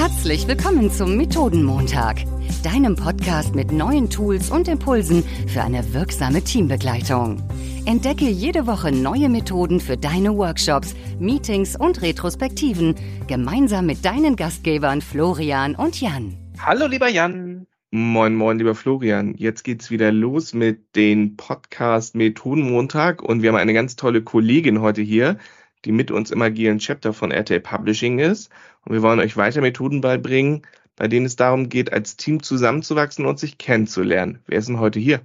Herzlich willkommen zum Methodenmontag, deinem Podcast mit neuen Tools und Impulsen für eine wirksame Teambegleitung. Entdecke jede Woche neue Methoden für deine Workshops, Meetings und Retrospektiven gemeinsam mit deinen Gastgebern Florian und Jan. Hallo lieber Jan. Moin, moin, lieber Florian. Jetzt geht's wieder los mit den Podcast Methodenmontag und wir haben eine ganz tolle Kollegin heute hier, die mit uns im agilen Chapter von RTL Publishing ist. Und wir wollen euch weiter Methoden beibringen, bei denen es darum geht, als Team zusammenzuwachsen und sich kennenzulernen. Wer ist denn heute hier?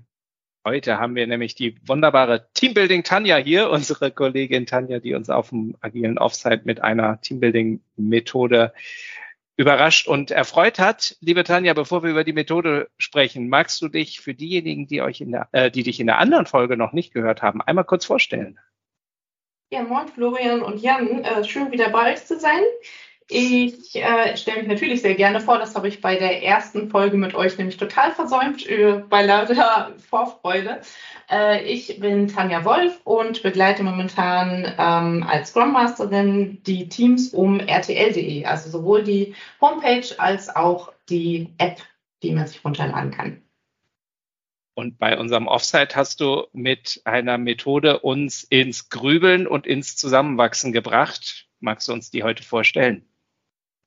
Heute haben wir nämlich die wunderbare Teambuilding Tanja hier, unsere Kollegin Tanja, die uns auf dem agilen Offsite mit einer Teambuilding Methode überrascht und erfreut hat. Liebe Tanja, bevor wir über die Methode sprechen, magst du dich für diejenigen, die euch in der, äh, die dich in der anderen Folge noch nicht gehört haben, einmal kurz vorstellen? Ja, moin Florian und Jan, äh, schön wieder bei euch zu sein. Ich äh, stelle mich natürlich sehr gerne vor, das habe ich bei der ersten Folge mit euch nämlich total versäumt, äh, bei lauter Vorfreude. Äh, ich bin Tanja Wolf und begleite momentan ähm, als Scrum Masterin die Teams um RTL.de, also sowohl die Homepage als auch die App, die man sich runterladen kann. Und bei unserem Offsite hast du mit einer Methode uns ins Grübeln und ins Zusammenwachsen gebracht. Magst du uns die heute vorstellen?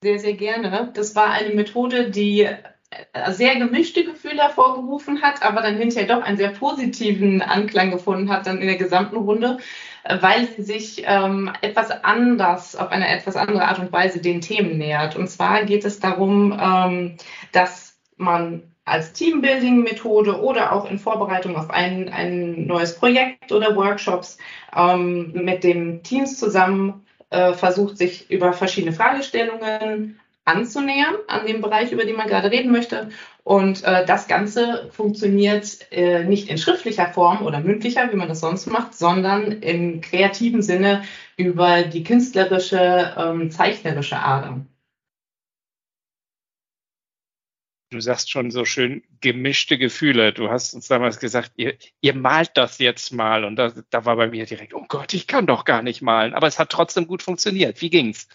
Sehr, sehr gerne. Das war eine Methode, die äh, sehr gemischte Gefühle hervorgerufen hat, aber dann hinterher doch einen sehr positiven Anklang gefunden hat, dann in der gesamten Runde, äh, weil sie sich ähm, etwas anders, auf eine etwas andere Art und Weise den Themen nähert. Und zwar geht es darum, ähm, dass man als Teambuilding-Methode oder auch in Vorbereitung auf ein, ein neues Projekt oder Workshops ähm, mit den Teams zusammen äh, versucht, sich über verschiedene Fragestellungen anzunähern an dem Bereich, über den man gerade reden möchte. Und äh, das Ganze funktioniert äh, nicht in schriftlicher Form oder mündlicher, wie man das sonst macht, sondern im kreativen Sinne über die künstlerische, ähm, zeichnerische Ader. Du sagst schon so schön gemischte Gefühle. Du hast uns damals gesagt, ihr, ihr malt das jetzt mal. Und da, da war bei mir direkt, oh Gott, ich kann doch gar nicht malen. Aber es hat trotzdem gut funktioniert. Wie ging's?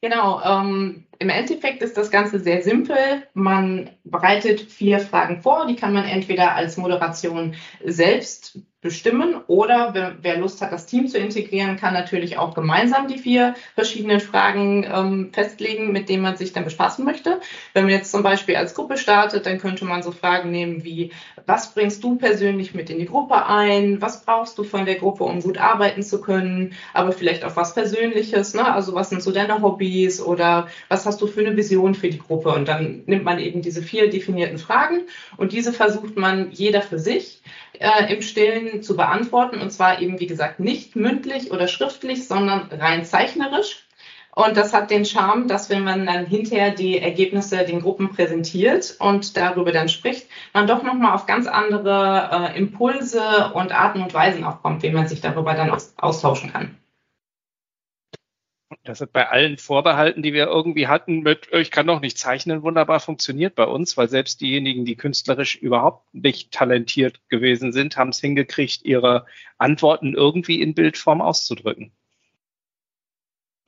Genau, ähm, im Endeffekt ist das Ganze sehr simpel. Man bereitet vier Fragen vor, die kann man entweder als Moderation selbst bestimmen oder wer, wer, Lust hat, das Team zu integrieren, kann natürlich auch gemeinsam die vier verschiedenen Fragen ähm, festlegen, mit denen man sich dann bespaßen möchte. Wenn man jetzt zum Beispiel als Gruppe startet, dann könnte man so Fragen nehmen wie, was bringst du persönlich mit in die Gruppe ein? Was brauchst du von der Gruppe, um gut arbeiten zu können? Aber vielleicht auch was Persönliches, ne? also was sind so deine Hobbys oder was hast du für eine Vision für die Gruppe? Und dann nimmt man eben diese vier definierten Fragen und diese versucht man jeder für sich äh, im Stillen zu beantworten. Und zwar eben, wie gesagt, nicht mündlich oder schriftlich, sondern rein zeichnerisch. Und das hat den Charme, dass wenn man dann hinterher die Ergebnisse den Gruppen präsentiert und darüber dann spricht, man doch nochmal auf ganz andere äh, Impulse und Arten und Weisen auch kommt, wie man sich darüber dann austauschen kann das hat bei allen Vorbehalten, die wir irgendwie hatten, mit ich kann doch nicht zeichnen, wunderbar funktioniert bei uns, weil selbst diejenigen, die künstlerisch überhaupt nicht talentiert gewesen sind, haben es hingekriegt, ihre Antworten irgendwie in Bildform auszudrücken.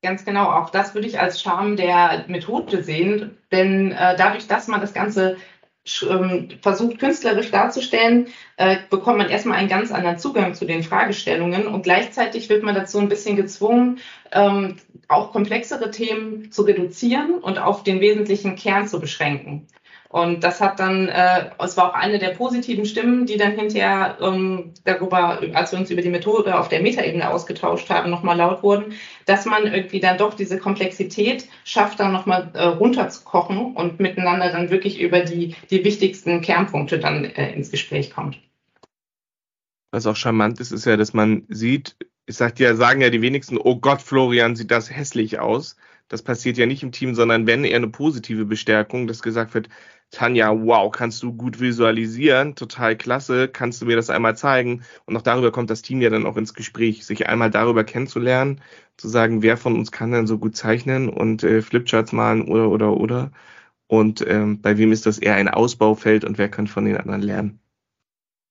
Ganz genau, auch das würde ich als Charme der Methode sehen, denn äh, dadurch, dass man das Ganze versucht künstlerisch darzustellen, äh, bekommt man erstmal einen ganz anderen Zugang zu den Fragestellungen und gleichzeitig wird man dazu ein bisschen gezwungen, ähm, auch komplexere Themen zu reduzieren und auf den wesentlichen Kern zu beschränken. Und das hat dann, äh, es war auch eine der positiven Stimmen, die dann hinterher ähm, darüber, als wir uns über die Methode auf der Metaebene ausgetauscht haben, nochmal laut wurden, dass man irgendwie dann doch diese Komplexität schafft, dann nochmal äh, runterzukochen und miteinander dann wirklich über die, die wichtigsten Kernpunkte dann äh, ins Gespräch kommt. Was auch charmant ist, ist ja, dass man sieht, ich sag ja, sagen ja die wenigsten, oh Gott, Florian, sieht das hässlich aus. Das passiert ja nicht im Team, sondern wenn eher eine positive Bestärkung, dass gesagt wird, Tanja, wow, kannst du gut visualisieren, total klasse, kannst du mir das einmal zeigen? Und auch darüber kommt das Team ja dann auch ins Gespräch, sich einmal darüber kennenzulernen, zu sagen, wer von uns kann denn so gut zeichnen und äh, Flipcharts malen oder oder oder. Und ähm, bei wem ist das eher ein Ausbaufeld und wer kann von den anderen lernen?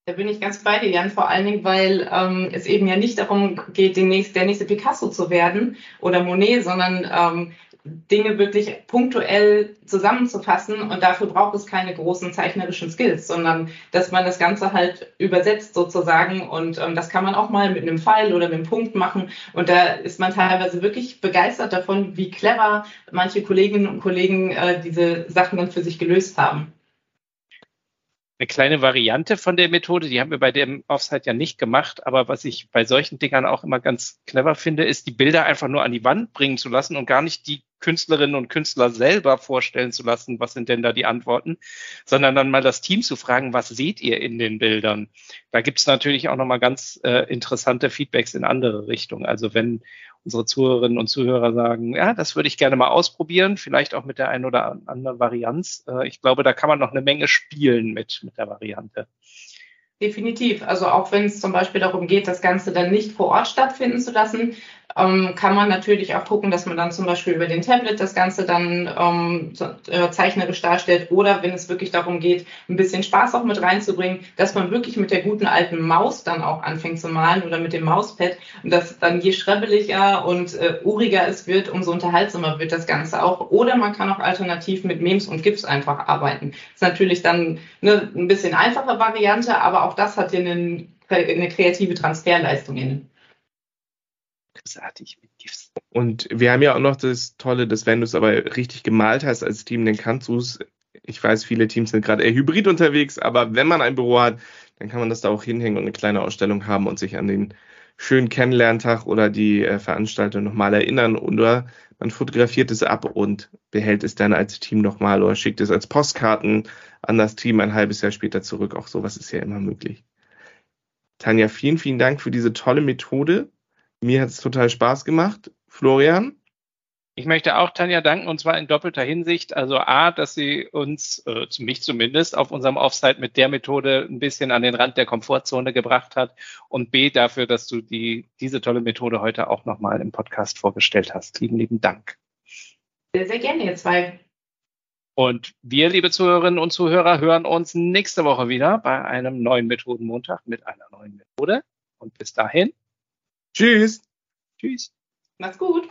Da bin ich ganz bei dir, Jan, vor allen Dingen, weil ähm, es eben ja nicht darum geht, nächst, der nächste Picasso zu werden oder Monet, sondern ähm, Dinge wirklich punktuell zusammenzufassen und dafür braucht es keine großen zeichnerischen Skills, sondern dass man das Ganze halt übersetzt sozusagen und ähm, das kann man auch mal mit einem Pfeil oder einem Punkt machen und da ist man teilweise wirklich begeistert davon, wie clever manche Kolleginnen und Kollegen äh, diese Sachen dann für sich gelöst haben. Eine kleine Variante von der Methode, die haben wir bei dem Offside ja nicht gemacht, aber was ich bei solchen Dingern auch immer ganz clever finde, ist, die Bilder einfach nur an die Wand bringen zu lassen und gar nicht die Künstlerinnen und Künstler selber vorstellen zu lassen, was sind denn da die Antworten, sondern dann mal das Team zu fragen, was seht ihr in den Bildern? Da gibt es natürlich auch nochmal ganz äh, interessante Feedbacks in andere Richtungen. Also wenn unsere Zuhörerinnen und Zuhörer sagen, ja, das würde ich gerne mal ausprobieren, vielleicht auch mit der einen oder anderen Varianz. Äh, ich glaube, da kann man noch eine Menge spielen mit, mit der Variante. Definitiv. Also auch wenn es zum Beispiel darum geht, das Ganze dann nicht vor Ort stattfinden zu lassen, ähm, kann man natürlich auch gucken, dass man dann zum Beispiel über den Tablet das Ganze dann ähm, äh, zeichnerisch darstellt oder wenn es wirklich darum geht, ein bisschen Spaß auch mit reinzubringen, dass man wirklich mit der guten alten Maus dann auch anfängt zu malen oder mit dem Mauspad und dass dann je schrebbeliger und äh, uriger es wird, umso unterhaltsamer wird das Ganze auch. Oder man kann auch alternativ mit Memes und GIFs einfach arbeiten. Das ist natürlich dann eine ein bisschen einfache Variante, aber auch das hat hier eine, eine kreative Transferleistung innen großartig. Und wir haben ja auch noch das Tolle, dass wenn du es aber richtig gemalt hast als Team, dann kannst du es, ich weiß, viele Teams sind gerade eher hybrid unterwegs, aber wenn man ein Büro hat, dann kann man das da auch hinhängen und eine kleine Ausstellung haben und sich an den schönen Kennenlerntag oder die äh, Veranstaltung nochmal erinnern oder man fotografiert es ab und behält es dann als Team nochmal oder schickt es als Postkarten an das Team ein halbes Jahr später zurück. Auch sowas ist ja immer möglich. Tanja, vielen, vielen Dank für diese tolle Methode. Mir hat es total Spaß gemacht. Florian? Ich möchte auch Tanja danken und zwar in doppelter Hinsicht. Also A, dass sie uns, äh, mich zumindest, auf unserem Offsite mit der Methode ein bisschen an den Rand der Komfortzone gebracht hat und B, dafür, dass du die, diese tolle Methode heute auch nochmal im Podcast vorgestellt hast. Lieben, lieben Dank. Sehr, sehr gerne, ihr zwei. Und wir, liebe Zuhörerinnen und Zuhörer, hören uns nächste Woche wieder bei einem neuen Methodenmontag mit einer neuen Methode. Und bis dahin Tschüss. Tschüss. Macht's gut.